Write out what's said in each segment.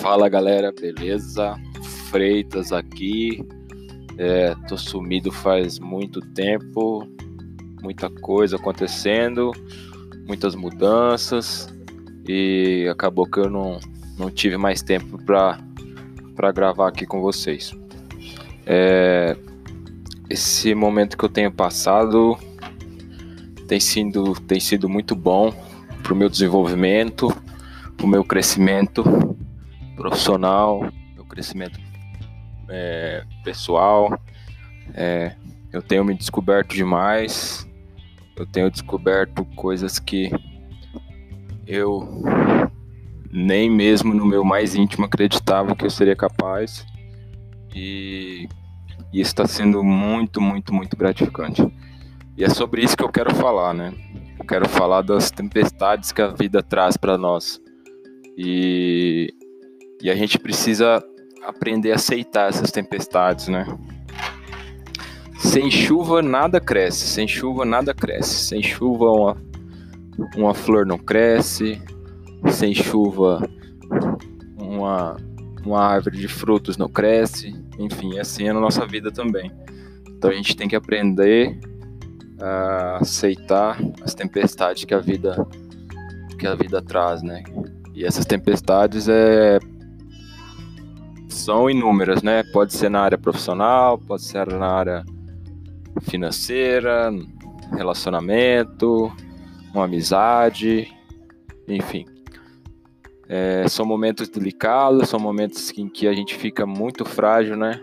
Fala galera, beleza? Freitas aqui. É, tô sumido faz muito tempo, muita coisa acontecendo, muitas mudanças e acabou que eu não, não tive mais tempo para gravar aqui com vocês. É, esse momento que eu tenho passado tem sido, tem sido muito bom para o meu desenvolvimento, para o meu crescimento profissional, meu crescimento é, pessoal. É, eu tenho me descoberto demais, eu tenho descoberto coisas que eu nem mesmo no meu mais íntimo acreditava que eu seria capaz. E, e está sendo muito, muito, muito gratificante. E é sobre isso que eu quero falar, né? Eu quero falar das tempestades que a vida traz para nós. E e a gente precisa aprender a aceitar essas tempestades, né? Sem chuva nada cresce, sem chuva nada cresce. Sem chuva uma, uma flor não cresce, sem chuva uma, uma árvore de frutos não cresce. Enfim, assim é na nossa vida também. Então a gente tem que aprender a aceitar as tempestades que a vida que a vida traz, né? E essas tempestades é são inúmeras, né? Pode ser na área profissional, pode ser na área financeira, relacionamento, uma amizade, enfim. É, são momentos delicados, são momentos em que a gente fica muito frágil, né?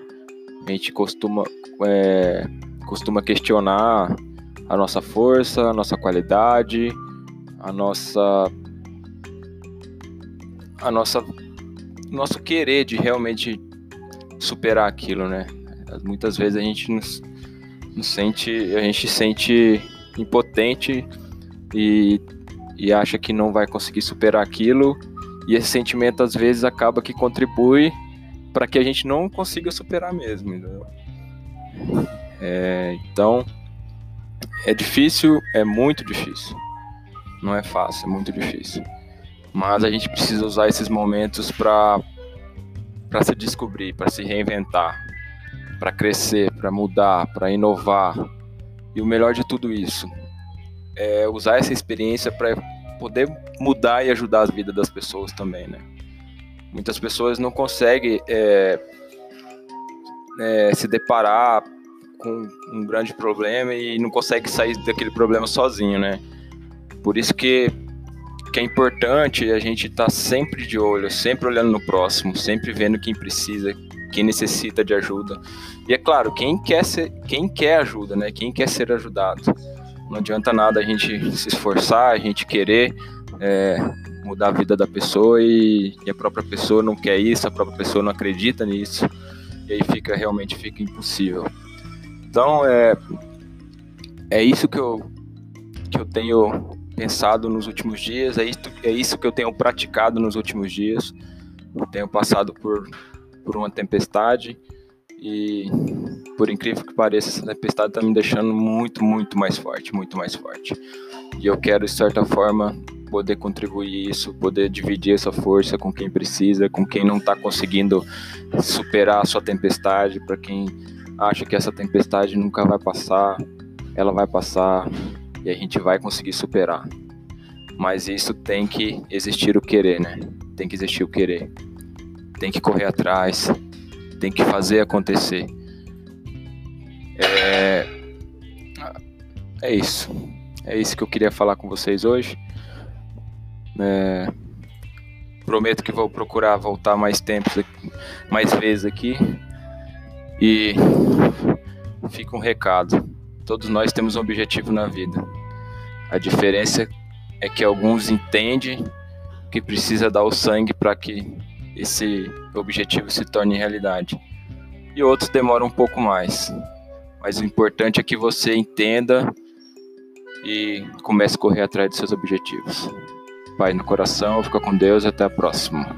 A gente costuma, é, costuma questionar a nossa força, a nossa qualidade, a nossa a nossa nosso querer de realmente superar aquilo, né? Muitas vezes a gente nos, nos sente, a gente sente impotente e, e acha que não vai conseguir superar aquilo e esse sentimento às vezes acaba que contribui para que a gente não consiga superar mesmo. É, então é difícil, é muito difícil. Não é fácil, é muito difícil. Mas a gente precisa usar esses momentos para para se descobrir, para se reinventar, para crescer, para mudar, para inovar. E o melhor de tudo isso é usar essa experiência para poder mudar e ajudar as vidas das pessoas também, né? Muitas pessoas não conseguem é, é, se deparar com um grande problema e não conseguem sair daquele problema sozinho, né? Por isso que que é importante a gente estar tá sempre de olho, sempre olhando no próximo, sempre vendo quem precisa, quem necessita de ajuda. E é claro, quem quer ser, quem quer ajuda, né? Quem quer ser ajudado. Não adianta nada a gente se esforçar, a gente querer é, mudar a vida da pessoa e, e, a própria pessoa não quer isso, a própria pessoa não acredita nisso e aí fica realmente fica impossível. Então é é isso que eu que eu tenho pensado nos últimos dias, é isso, é isso que eu tenho praticado nos últimos dias. Tenho passado por, por uma tempestade e, por incrível que pareça, essa tempestade está me deixando muito, muito mais forte, muito mais forte. E eu quero, de certa forma, poder contribuir isso, poder dividir essa força com quem precisa, com quem não está conseguindo superar a sua tempestade, para quem acha que essa tempestade nunca vai passar, ela vai passar e a gente vai conseguir superar. Mas isso tem que existir o querer, né? Tem que existir o querer. Tem que correr atrás, tem que fazer acontecer. É, é isso. É isso que eu queria falar com vocês hoje. É... Prometo que vou procurar voltar mais tempo, mais vezes aqui. E fica um recado. Todos nós temos um objetivo na vida. A diferença é que alguns entendem que precisa dar o sangue para que esse objetivo se torne realidade. E outros demoram um pouco mais. Mas o importante é que você entenda e comece a correr atrás dos seus objetivos. Pai no coração, fica com Deus e até a próxima.